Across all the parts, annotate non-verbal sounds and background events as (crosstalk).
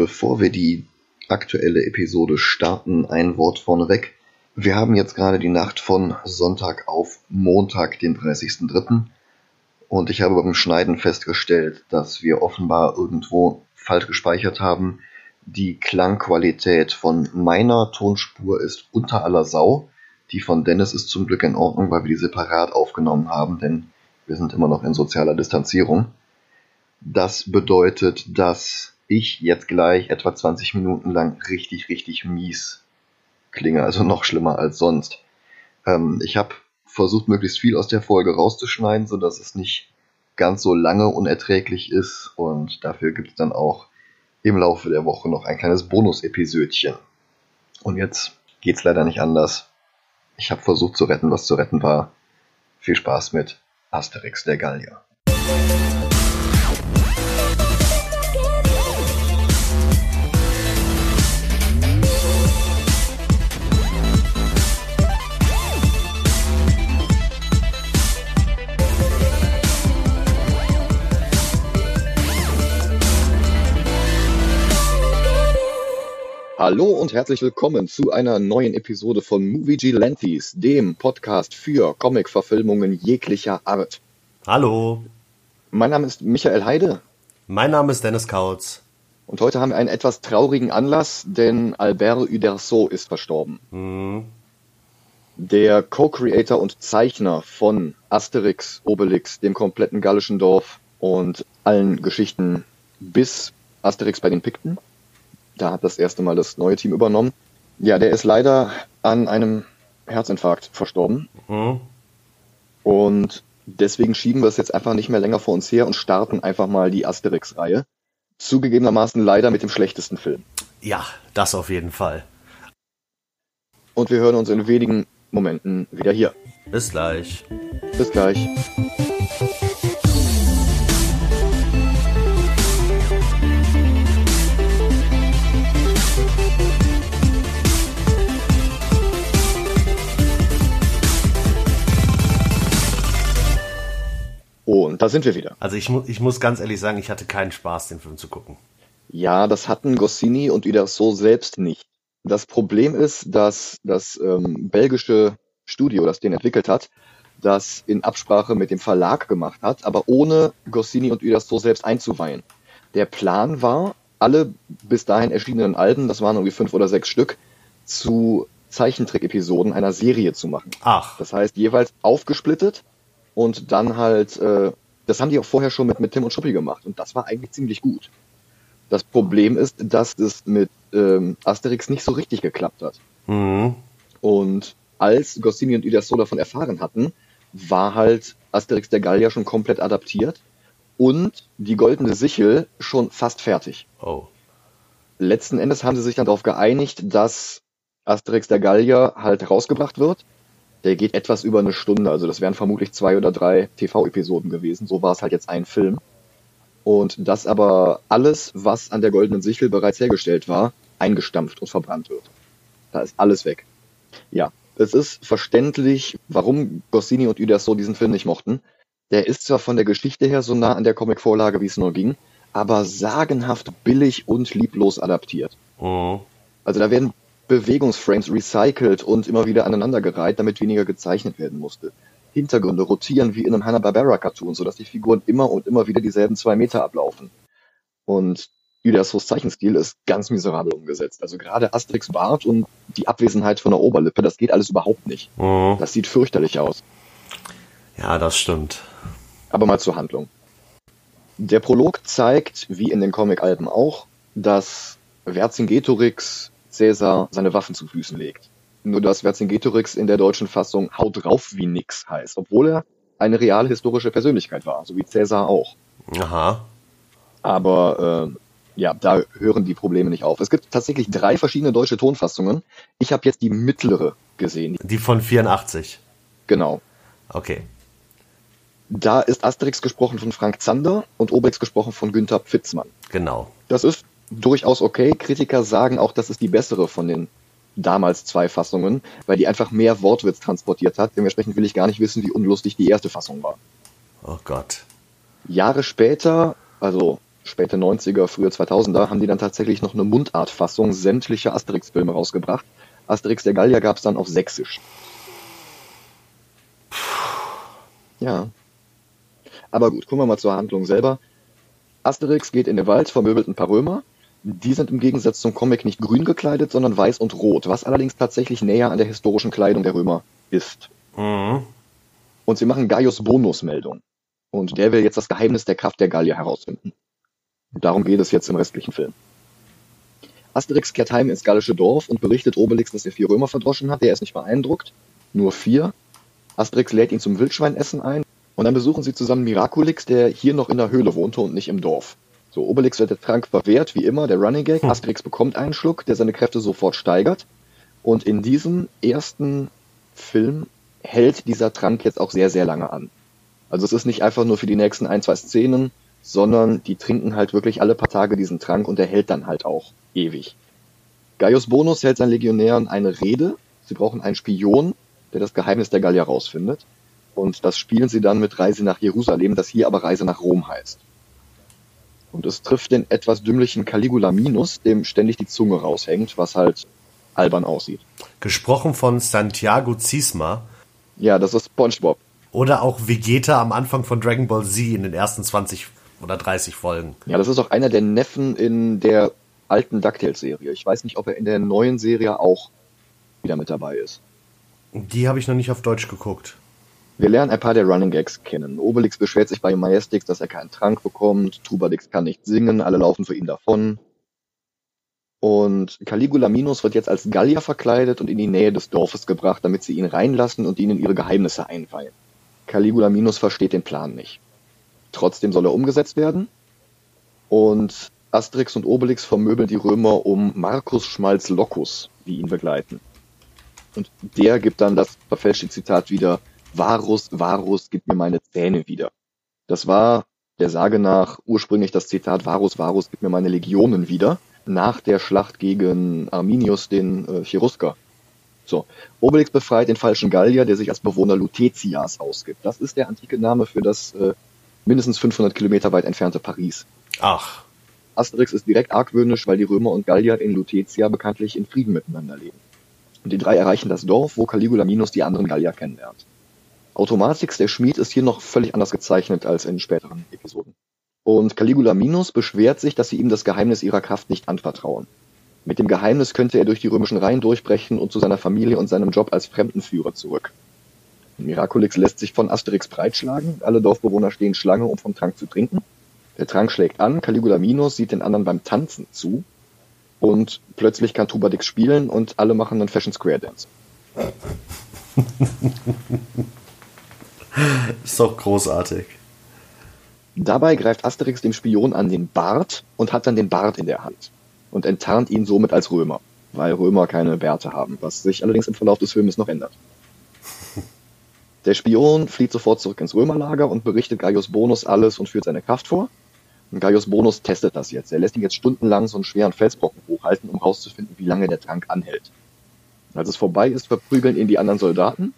Bevor wir die aktuelle Episode starten, ein Wort vorneweg. Wir haben jetzt gerade die Nacht von Sonntag auf Montag, den 30.03. Und ich habe beim Schneiden festgestellt, dass wir offenbar irgendwo falsch gespeichert haben. Die Klangqualität von meiner Tonspur ist unter aller Sau. Die von Dennis ist zum Glück in Ordnung, weil wir die separat aufgenommen haben, denn wir sind immer noch in sozialer Distanzierung. Das bedeutet, dass ich jetzt gleich etwa 20 Minuten lang richtig, richtig mies klinge, also noch schlimmer als sonst. Ähm, ich habe versucht, möglichst viel aus der Folge rauszuschneiden, sodass es nicht ganz so lange unerträglich ist und dafür gibt es dann auch im Laufe der Woche noch ein kleines Bonus-Episödchen. Und jetzt geht's leider nicht anders. Ich habe versucht zu retten, was zu retten war. Viel Spaß mit Asterix der Gallier. Hallo und herzlich willkommen zu einer neuen Episode von Movie Gilantes, dem Podcast für Comic-Verfilmungen jeglicher Art. Hallo. Mein Name ist Michael Heide. Mein Name ist Dennis Kautz. Und heute haben wir einen etwas traurigen Anlass, denn Albert Uderzo ist verstorben. Mhm. Der Co-Creator und Zeichner von Asterix, Obelix, dem kompletten gallischen Dorf und allen Geschichten bis Asterix bei den Pikten. Da hat das erste Mal das neue Team übernommen. Ja, der ist leider an einem Herzinfarkt verstorben. Mhm. Und deswegen schieben wir es jetzt einfach nicht mehr länger vor uns her und starten einfach mal die Asterix-Reihe. Zugegebenermaßen leider mit dem schlechtesten Film. Ja, das auf jeden Fall. Und wir hören uns in wenigen Momenten wieder hier. Bis gleich. Bis gleich. Da sind wir wieder. Also ich, mu ich muss ganz ehrlich sagen, ich hatte keinen Spaß, den Film zu gucken. Ja, das hatten Goscinny und wieder so selbst nicht. Das Problem ist, dass das ähm, belgische Studio, das den entwickelt hat, das in Absprache mit dem Verlag gemacht hat, aber ohne Goscinny und Uderso selbst einzuweihen. Der Plan war, alle bis dahin erschienenen Alben, das waren irgendwie fünf oder sechs Stück, zu Zeichentrick-Episoden einer Serie zu machen. Ach. Das heißt, jeweils aufgesplittet und dann halt, äh, das haben die auch vorher schon mit, mit Tim und Schuppi gemacht und das war eigentlich ziemlich gut. Das Problem ist, dass es mit ähm, Asterix nicht so richtig geklappt hat. Mhm. Und als Goscinny und Uderso davon erfahren hatten, war halt Asterix der Gallier schon komplett adaptiert und die Goldene Sichel schon fast fertig. Oh. Letzten Endes haben sie sich dann darauf geeinigt, dass Asterix der Gallier halt rausgebracht wird der geht etwas über eine Stunde. Also das wären vermutlich zwei oder drei TV-Episoden gewesen. So war es halt jetzt ein Film. Und dass aber alles, was an der Goldenen Sichel bereits hergestellt war, eingestampft und verbrannt wird. Da ist alles weg. Ja, es ist verständlich, warum Goscinny und Uderso diesen Film nicht mochten. Der ist zwar von der Geschichte her so nah an der Comic-Vorlage, wie es nur ging, aber sagenhaft billig und lieblos adaptiert. Mhm. Also da werden Bewegungsframes recycelt und immer wieder aneinandergereiht, damit weniger gezeichnet werden musste. Hintergründe rotieren wie in einem Hanna-Barbera-Cartoon, sodass die Figuren immer und immer wieder dieselben zwei Meter ablaufen. Und Udersos Zeichenstil ist ganz miserabel umgesetzt. Also gerade Asterix Bart und die Abwesenheit von der Oberlippe, das geht alles überhaupt nicht. Mhm. Das sieht fürchterlich aus. Ja, das stimmt. Aber mal zur Handlung. Der Prolog zeigt, wie in den Comic-Alben auch, dass Vercingetorix Caesar seine Waffen zu Füßen legt. Nur dass Vercingetorix in der deutschen Fassung Haut drauf wie nix heißt, obwohl er eine reale historische Persönlichkeit war, so wie Caesar auch. Aha. Aber äh, ja, da hören die Probleme nicht auf. Es gibt tatsächlich drei verschiedene deutsche Tonfassungen. Ich habe jetzt die mittlere gesehen. Die von 84. Genau. Okay. Da ist Asterix gesprochen von Frank Zander und Obelix gesprochen von Günther Pfitzmann. Genau. Das ist durchaus okay. Kritiker sagen auch, das ist die bessere von den damals zwei Fassungen, weil die einfach mehr Wortwitz transportiert hat. Dementsprechend will ich gar nicht wissen, wie unlustig die erste Fassung war. Oh Gott. Jahre später, also späte 90er, frühe 2000er, haben die dann tatsächlich noch eine Mundartfassung sämtlicher Asterix-Filme rausgebracht. Asterix der Gallier gab es dann auf Sächsisch. Ja. Aber gut, kommen wir mal zur Handlung selber. Asterix geht in den Wald, vermöbelt ein paar Römer. Die sind im Gegensatz zum Comic nicht grün gekleidet, sondern weiß und rot, was allerdings tatsächlich näher an der historischen Kleidung der Römer ist. Mhm. Und sie machen Gaius Bonus Meldung. Und der will jetzt das Geheimnis der Kraft der Gallier herausfinden. Und darum geht es jetzt im restlichen Film. Asterix kehrt heim ins gallische Dorf und berichtet Obelix, dass er vier Römer verdroschen hat. Der ist nicht beeindruckt. Nur vier. Asterix lädt ihn zum Wildschweinessen ein. Und dann besuchen sie zusammen Miraculix, der hier noch in der Höhle wohnte und nicht im Dorf. So, Obelix wird der Trank verwehrt, wie immer, der Running Gag. Hm. Asterix bekommt einen Schluck, der seine Kräfte sofort steigert. Und in diesem ersten Film hält dieser Trank jetzt auch sehr, sehr lange an. Also es ist nicht einfach nur für die nächsten ein, zwei Szenen, sondern die trinken halt wirklich alle paar Tage diesen Trank und der hält dann halt auch ewig. Gaius Bonus hält seinen Legionären eine Rede. Sie brauchen einen Spion, der das Geheimnis der Gallier rausfindet. Und das spielen sie dann mit Reise nach Jerusalem, das hier aber Reise nach Rom heißt. Und es trifft den etwas dümmlichen Caligula Minus, dem ständig die Zunge raushängt, was halt albern aussieht. Gesprochen von Santiago Ziesma. Ja, das ist SpongeBob. Oder auch Vegeta am Anfang von Dragon Ball Z in den ersten 20 oder 30 Folgen. Ja, das ist auch einer der Neffen in der alten DuckTales-Serie. Ich weiß nicht, ob er in der neuen Serie auch wieder mit dabei ist. Die habe ich noch nicht auf Deutsch geguckt. Wir lernen ein paar der Running Gags kennen. Obelix beschwert sich bei Majestix, dass er keinen Trank bekommt. Trubadix kann nicht singen, alle laufen für ihn davon. Und Caligula Minus wird jetzt als Gallier verkleidet und in die Nähe des Dorfes gebracht, damit sie ihn reinlassen und ihnen ihre Geheimnisse einweihen. Caligula Minus versteht den Plan nicht. Trotzdem soll er umgesetzt werden. Und Asterix und Obelix vermöbeln die Römer um Marcus Schmalz Locus, die ihn begleiten. Und der gibt dann das verfälschte Zitat wieder, Varus, Varus, gib mir meine Zähne wieder. Das war der Sage nach ursprünglich das Zitat Varus, Varus, gib mir meine Legionen wieder, nach der Schlacht gegen Arminius, den äh, Cherusker. So, Obelix befreit den falschen Gallier, der sich als Bewohner Lutetias ausgibt. Das ist der antike Name für das äh, mindestens 500 Kilometer weit entfernte Paris. Ach. Asterix ist direkt argwöhnisch, weil die Römer und Gallier in Lutetia bekanntlich in Frieden miteinander leben. Und die drei erreichen das Dorf, wo Caligula Minus die anderen Gallier kennenlernt. Automatix, der Schmied, ist hier noch völlig anders gezeichnet als in späteren Episoden. Und Caligula Minus beschwert sich, dass sie ihm das Geheimnis ihrer Kraft nicht anvertrauen. Mit dem Geheimnis könnte er durch die römischen Reihen durchbrechen und zu seiner Familie und seinem Job als Fremdenführer zurück. Miraculix lässt sich von Asterix breitschlagen, alle Dorfbewohner stehen Schlange, um vom Trank zu trinken. Der Trank schlägt an, Caligula Minus sieht den anderen beim Tanzen zu und plötzlich kann Tubadix spielen und alle machen einen Fashion Square Dance. (laughs) (laughs) ist doch großartig. Dabei greift Asterix dem Spion an den Bart und hat dann den Bart in der Hand und enttarnt ihn somit als Römer, weil Römer keine Bärte haben, was sich allerdings im Verlauf des Filmes noch ändert. (laughs) Der Spion flieht sofort zurück ins Römerlager und berichtet Gaius Bonus alles und führt seine Kraft vor. Und Gaius Bonus testet das jetzt. Er lässt ihn jetzt stundenlang so einen schweren Felsbrocken hochhalten, um herauszufinden, wie lange der Trank anhält. Als es vorbei ist, verprügeln ihn die anderen Soldaten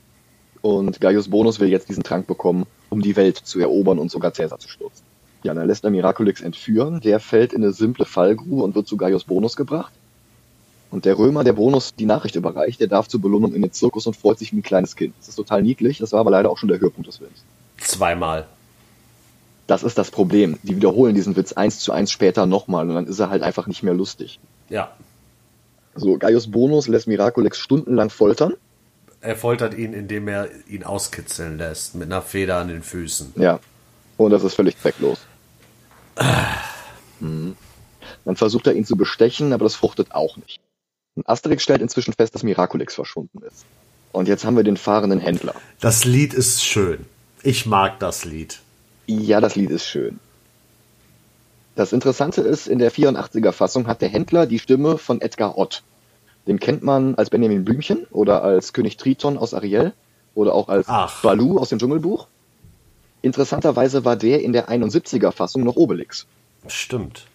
und Gaius Bonus will jetzt diesen Trank bekommen, um die Welt zu erobern und sogar Cäsar zu stürzen. Ja, dann lässt er Miraculix entführen. Der fällt in eine simple Fallgrube und wird zu Gaius Bonus gebracht. Und der Römer, der Bonus die Nachricht überreicht, der darf zur Belohnung in den Zirkus und freut sich wie ein kleines Kind. Das ist total niedlich, das war aber leider auch schon der Höhepunkt des Films. Zweimal. Das ist das Problem. Die wiederholen diesen Witz eins zu eins später nochmal und dann ist er halt einfach nicht mehr lustig. Ja. So, Gaius Bonus lässt Miraculix stundenlang foltern. Er foltert ihn, indem er ihn auskitzeln lässt, mit einer Feder an den Füßen. Ja. Und das ist völlig zwecklos. Mhm. Dann versucht er ihn zu bestechen, aber das fruchtet auch nicht. Und Asterix stellt inzwischen fest, dass Miraculix verschwunden ist. Und jetzt haben wir den fahrenden Händler. Das Lied ist schön. Ich mag das Lied. Ja, das Lied ist schön. Das Interessante ist, in der 84er Fassung hat der Händler die Stimme von Edgar Ott. Den kennt man als Benjamin Blümchen oder als König Triton aus Ariel oder auch als Ach. Baloo aus dem Dschungelbuch. Interessanterweise war der in der 71er Fassung noch Obelix. Stimmt.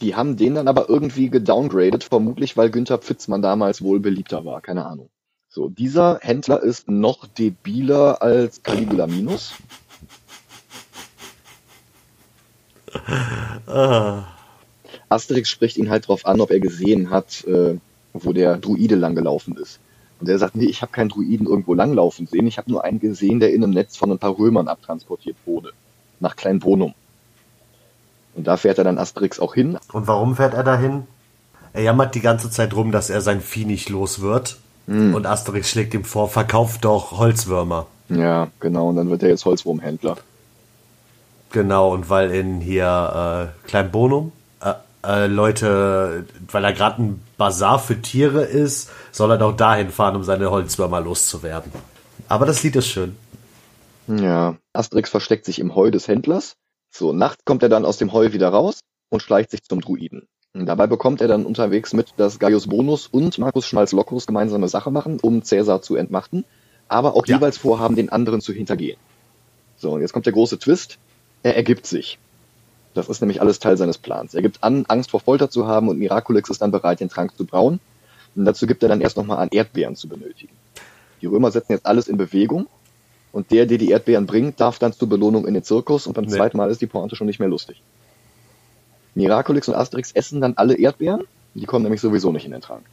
Die haben den dann aber irgendwie gedowngradet, vermutlich weil Günther Pfitzmann damals wohl beliebter war, keine Ahnung. So, dieser Händler ist noch debiler als Caligula Minus. Asterix spricht ihn halt drauf an, ob er gesehen hat, äh, wo der Druide langgelaufen ist. Und er sagt, nee, ich habe keinen Druiden irgendwo langlaufen sehen, ich habe nur einen gesehen, der in einem Netz von ein paar Römern abtransportiert wurde. Nach Kleinbonum. Und da fährt er dann Asterix auch hin. Und warum fährt er dahin? Er jammert die ganze Zeit rum, dass er sein Vieh nicht los wird. Mm. Und Asterix schlägt ihm vor, verkauft doch Holzwürmer. Ja, genau. Und dann wird er jetzt Holzwurmhändler. Genau, und weil in hier äh, Kleinbonum äh, Leute, weil er gerade ein Bazar für Tiere ist, soll er doch dahin fahren, um seine Holzwürmer loszuwerden. Aber das Lied ist schön. Ja, Asterix versteckt sich im Heu des Händlers. So, nachts kommt er dann aus dem Heu wieder raus und schleicht sich zum Druiden. Und dabei bekommt er dann unterwegs mit, dass Gaius Bonus und Markus Schmalz-Lockus gemeinsame Sache machen, um Cäsar zu entmachten, aber auch ja. jeweils vorhaben, den anderen zu hintergehen. So, und jetzt kommt der große Twist. Er ergibt sich. Das ist nämlich alles Teil seines Plans. Er gibt an, Angst vor Folter zu haben und Miraculix ist dann bereit, den Trank zu brauen. Und dazu gibt er dann erst nochmal an, Erdbeeren zu benötigen. Die Römer setzen jetzt alles in Bewegung und der, der die Erdbeeren bringt, darf dann zur Belohnung in den Zirkus und beim nee. zweiten Mal ist die Pointe schon nicht mehr lustig. Miraculix und Asterix essen dann alle Erdbeeren, die kommen nämlich sowieso nicht in den Trank.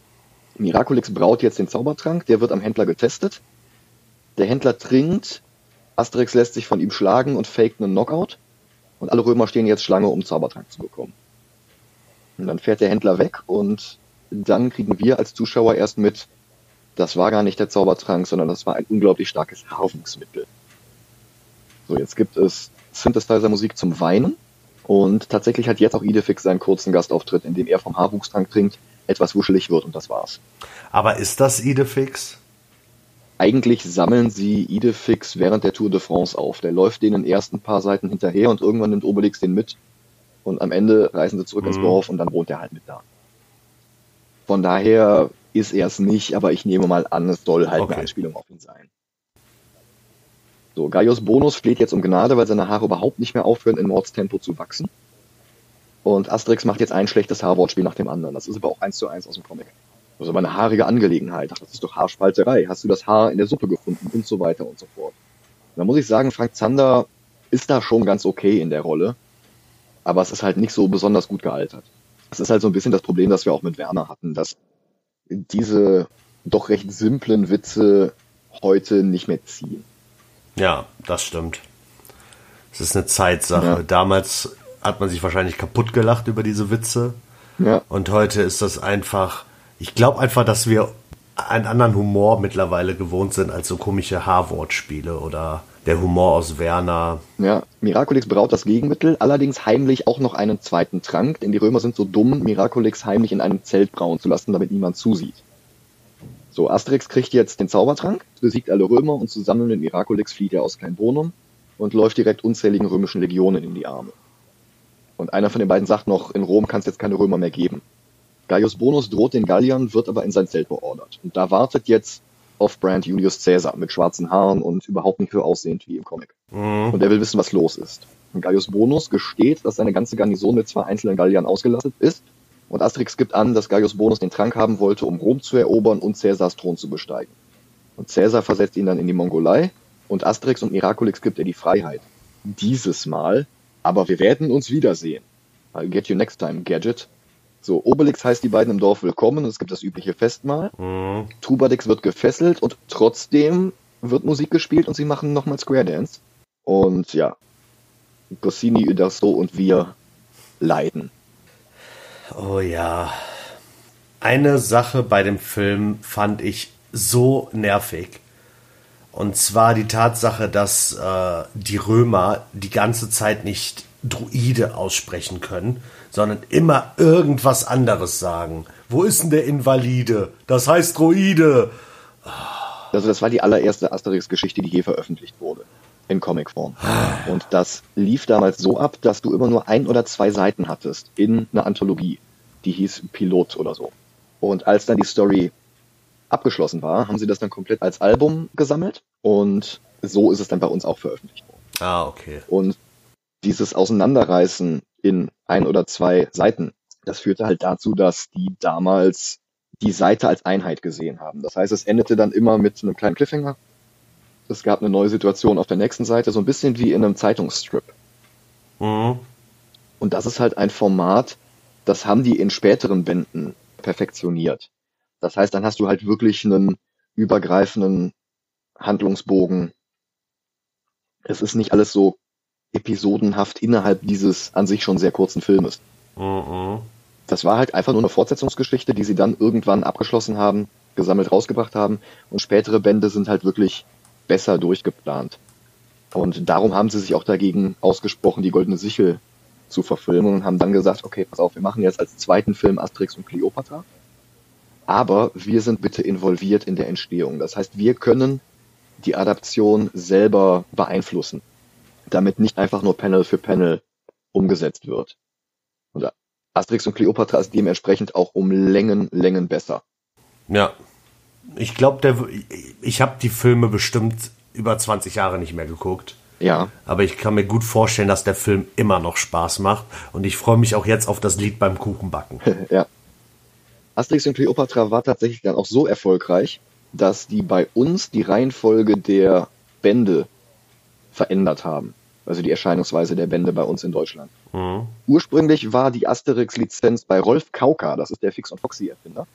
Miraculix braut jetzt den Zaubertrank, der wird am Händler getestet. Der Händler trinkt, Asterix lässt sich von ihm schlagen und faked einen Knockout. Und alle Römer stehen jetzt Schlange, um Zaubertrank zu bekommen. Und dann fährt der Händler weg und dann kriegen wir als Zuschauer erst mit, das war gar nicht der Zaubertrank, sondern das war ein unglaublich starkes Haarungsmittel. So, jetzt gibt es Synthesizer-Musik zum Weinen. Und tatsächlich hat jetzt auch Idefix seinen kurzen Gastauftritt, in dem er vom Haarwuchstrank trinkt, etwas wuschelig wird und das war's. Aber ist das Idefix? Eigentlich sammeln sie Idefix während der Tour de France auf. Der läuft denen ersten paar Seiten hinterher und irgendwann nimmt Obelix den mit. Und am Ende reisen sie zurück mhm. ins Dorf und dann wohnt er halt mit da. Von daher ist er es nicht, aber ich nehme mal an, es soll halt okay. eine Anspielung auf ihn sein. So, Gaius Bonus fleht jetzt um Gnade, weil seine Haare überhaupt nicht mehr aufhören, in Mordstempo zu wachsen. Und Asterix macht jetzt ein schlechtes Haarwortspiel nach dem anderen. Das ist aber auch eins zu eins aus dem Comic. Das ist aber eine haarige Angelegenheit. Ach, das ist doch Haarspalterei. Hast du das Haar in der Suppe gefunden und so weiter und so fort. da muss ich sagen, Frank Zander ist da schon ganz okay in der Rolle. Aber es ist halt nicht so besonders gut gealtert. Es ist halt so ein bisschen das Problem, das wir auch mit Werner hatten, dass diese doch recht simplen Witze heute nicht mehr ziehen. Ja, das stimmt. Es ist eine Zeitsache. Ja. Damals hat man sich wahrscheinlich kaputt gelacht über diese Witze. Ja. Und heute ist das einfach ich glaube einfach, dass wir einen anderen Humor mittlerweile gewohnt sind als so komische Haarwortspiele oder der Humor aus Werner. Ja, Miraculix braut das Gegenmittel, allerdings heimlich auch noch einen zweiten Trank, denn die Römer sind so dumm, Miraculix heimlich in einem Zelt brauen zu lassen, damit niemand zusieht. So, Asterix kriegt jetzt den Zaubertrank, besiegt alle Römer und zusammen mit Miraculix flieht er aus Kleinbonum und läuft direkt unzähligen römischen Legionen in die Arme. Und einer von den beiden sagt noch, in Rom kann es jetzt keine Römer mehr geben. Gaius Bonus droht den Galliern, wird aber in sein Zelt beordert. Und da wartet jetzt Off-Brand Julius Caesar mit schwarzen Haaren und überhaupt nicht so aussehend wie im Comic. Mhm. Und er will wissen, was los ist. Und Gaius Bonus gesteht, dass seine ganze Garnison mit zwei einzelnen Galliern ausgelastet ist. Und Asterix gibt an, dass Gaius Bonus den Trank haben wollte, um Rom zu erobern und Caesars Thron zu besteigen. Und Caesar versetzt ihn dann in die Mongolei und Asterix und Miraculix gibt er die Freiheit. Dieses Mal, aber wir werden uns wiedersehen. I'll get you next time, Gadget. So, Obelix heißt die beiden im Dorf willkommen. Es gibt das übliche Festmahl. Mhm. Trubadix wird gefesselt und trotzdem wird Musik gespielt und sie machen nochmal Square Dance. Und ja, Goscinny, Uderso und wir leiden. Oh ja. Eine Sache bei dem Film fand ich so nervig. Und zwar die Tatsache, dass äh, die Römer die ganze Zeit nicht Druide aussprechen können, sondern immer irgendwas anderes sagen. Wo ist denn der Invalide? Das heißt Druide. Also das war die allererste Asterix-Geschichte, die je veröffentlicht wurde. In Comicform. Und das lief damals so ab, dass du immer nur ein oder zwei Seiten hattest in einer Anthologie. Die hieß Pilot oder so. Und als dann die Story abgeschlossen war, haben sie das dann komplett als Album gesammelt. Und so ist es dann bei uns auch veröffentlicht worden. Ah, okay. Und dieses Auseinanderreißen in ein oder zwei Seiten, das führte halt dazu, dass die damals die Seite als Einheit gesehen haben. Das heißt, es endete dann immer mit einem kleinen Cliffhanger. Es gab eine neue Situation auf der nächsten Seite, so ein bisschen wie in einem Zeitungsstrip. Mhm. Und das ist halt ein Format, das haben die in späteren Bänden perfektioniert. Das heißt, dann hast du halt wirklich einen übergreifenden Handlungsbogen. Es ist nicht alles so episodenhaft innerhalb dieses an sich schon sehr kurzen Filmes. Mhm. Das war halt einfach nur eine Fortsetzungsgeschichte, die sie dann irgendwann abgeschlossen haben, gesammelt rausgebracht haben und spätere Bände sind halt wirklich besser durchgeplant. Und darum haben sie sich auch dagegen ausgesprochen, die Goldene Sichel zu verfilmen und haben dann gesagt, okay, pass auf, wir machen jetzt als zweiten Film Asterix und Cleopatra, aber wir sind bitte involviert in der Entstehung. Das heißt, wir können die Adaption selber beeinflussen, damit nicht einfach nur Panel für Panel umgesetzt wird. Und Asterix und Cleopatra ist dementsprechend auch um Längen, Längen besser. Ja. Ich glaube, ich habe die Filme bestimmt über 20 Jahre nicht mehr geguckt. Ja. Aber ich kann mir gut vorstellen, dass der Film immer noch Spaß macht. Und ich freue mich auch jetzt auf das Lied beim Kuchenbacken. (laughs) ja. Asterix und Cleopatra war tatsächlich dann auch so erfolgreich, dass die bei uns die Reihenfolge der Bände verändert haben. Also die Erscheinungsweise der Bände bei uns in Deutschland. Mhm. Ursprünglich war die Asterix-Lizenz bei Rolf Kauka, das ist der Fix und Foxy-Erfinder.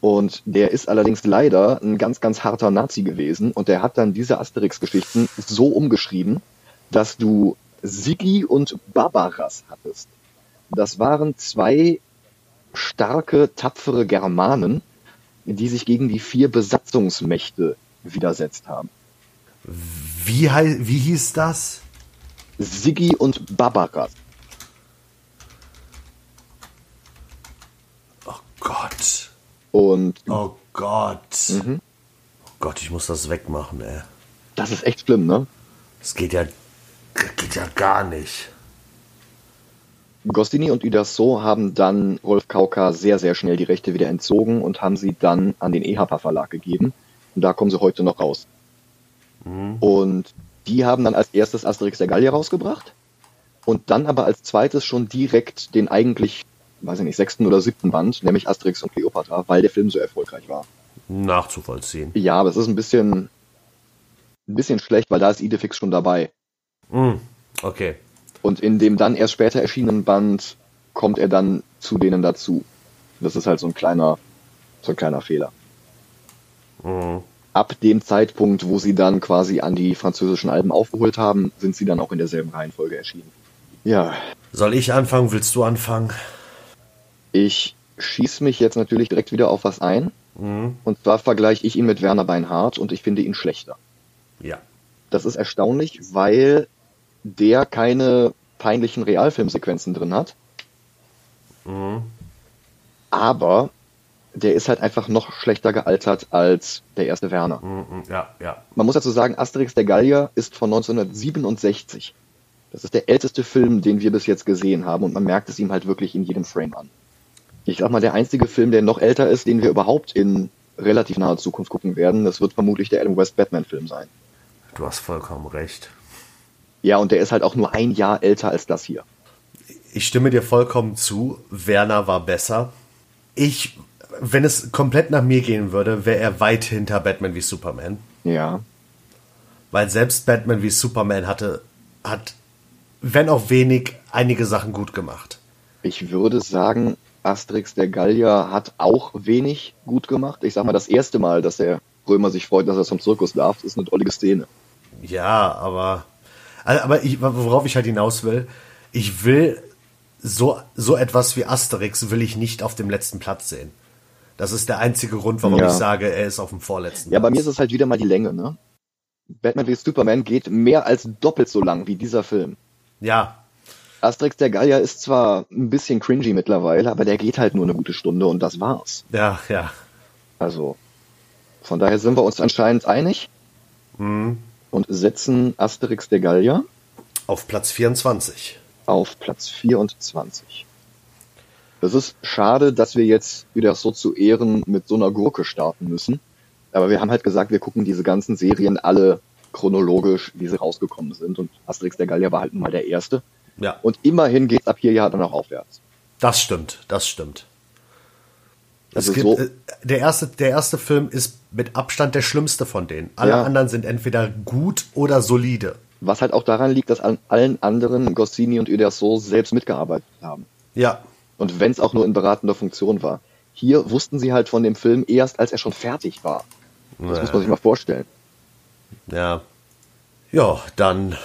Und der ist allerdings leider ein ganz, ganz harter Nazi gewesen und der hat dann diese Asterix-Geschichten so umgeschrieben, dass du Siggi und Barbaras hattest. Das waren zwei starke, tapfere Germanen, die sich gegen die vier Besatzungsmächte widersetzt haben. Wie, wie hieß das? Siggi und Barbaras. Oh Gott. Und oh Gott. Mhm. Oh Gott, ich muss das wegmachen, ey. Das ist echt schlimm, ne? Das geht ja, geht ja gar nicht. Goscinny und Uderso haben dann Rolf Kauka sehr, sehr schnell die Rechte wieder entzogen und haben sie dann an den EHPA Verlag gegeben. Und da kommen sie heute noch raus. Mhm. Und die haben dann als erstes Asterix der Gallier rausgebracht und dann aber als zweites schon direkt den eigentlich weiß ich nicht, sechsten oder siebten Band, nämlich Asterix und Cleopatra, weil der Film so erfolgreich war. Nachzuvollziehen. Ja, aber es ist ein bisschen, ein bisschen schlecht, weil da ist Idefix schon dabei. Mm, okay. Und in dem dann erst später erschienenen Band kommt er dann zu denen dazu. Das ist halt so ein kleiner, so ein kleiner Fehler. Mm. Ab dem Zeitpunkt, wo sie dann quasi an die französischen Alben aufgeholt haben, sind sie dann auch in derselben Reihenfolge erschienen. Ja. Soll ich anfangen? Willst du anfangen? Ich schieße mich jetzt natürlich direkt wieder auf was ein. Mhm. Und zwar vergleiche ich ihn mit Werner Beinhardt und ich finde ihn schlechter. Ja. Das ist erstaunlich, weil der keine peinlichen Realfilmsequenzen drin hat. Mhm. Aber der ist halt einfach noch schlechter gealtert als der erste Werner. Mhm, ja, ja. Man muss dazu sagen, Asterix der Gallier ist von 1967. Das ist der älteste Film, den wir bis jetzt gesehen haben und man merkt es ihm halt wirklich in jedem Frame an ich sag mal, der einzige Film, der noch älter ist, den wir überhaupt in relativ naher Zukunft gucken werden, das wird vermutlich der Adam West Batman-Film sein. Du hast vollkommen recht. Ja, und der ist halt auch nur ein Jahr älter als das hier. Ich stimme dir vollkommen zu. Werner war besser. Ich, wenn es komplett nach mir gehen würde, wäre er weit hinter Batman wie Superman. Ja. Weil selbst Batman wie Superman hatte, hat, wenn auch wenig, einige Sachen gut gemacht. Ich würde sagen, Asterix der Gallier hat auch wenig gut gemacht. Ich sag mal, das erste Mal, dass der Römer sich freut, dass er zum Zirkus darf, ist eine drollige Szene. Ja, aber, aber ich, worauf ich halt hinaus will, ich will so, so etwas wie Asterix will ich nicht auf dem letzten Platz sehen. Das ist der einzige Grund, warum ja. ich sage, er ist auf dem vorletzten Platz. Ja, bei mir ist es halt wieder mal die Länge, ne? Batman wie Superman geht mehr als doppelt so lang wie dieser Film. Ja, Asterix der Gallier ist zwar ein bisschen cringy mittlerweile, aber der geht halt nur eine gute Stunde und das war's. Ja, ja. Also, von daher sind wir uns anscheinend einig mhm. und setzen Asterix der Gallier auf Platz 24. Auf Platz 24. Es ist schade, dass wir jetzt wieder so zu Ehren mit so einer Gurke starten müssen. Aber wir haben halt gesagt, wir gucken diese ganzen Serien alle chronologisch, wie sie rausgekommen sind. Und Asterix der Gallier war halt nun mal der erste. Ja. Und immerhin geht es ab hier ja dann auch aufwärts. Das stimmt, das stimmt. Also gibt, so äh, der, erste, der erste Film ist mit Abstand der schlimmste von denen. Alle ja. anderen sind entweder gut oder solide. Was halt auch daran liegt, dass an allen anderen Goscinny und Uderso selbst mitgearbeitet haben. Ja. Und wenn es auch nur in beratender Funktion war. Hier wussten sie halt von dem Film erst, als er schon fertig war. Das muss man sich mal vorstellen. Ja. Ja, dann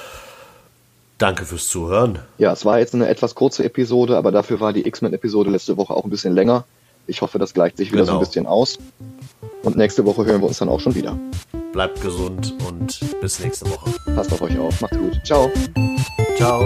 danke fürs Zuhören. Ja, es war jetzt eine etwas kurze Episode, aber dafür war die X-Men-Episode letzte Woche auch ein bisschen länger. Ich hoffe, das gleicht sich wieder so ein Genau. bisschen aus. Und nächste Woche hören wir uns dann auch schon wieder. Bleibt gesund und bis nächste Woche. Passt auf euch auf. Macht's gut. Ciao. Ciao.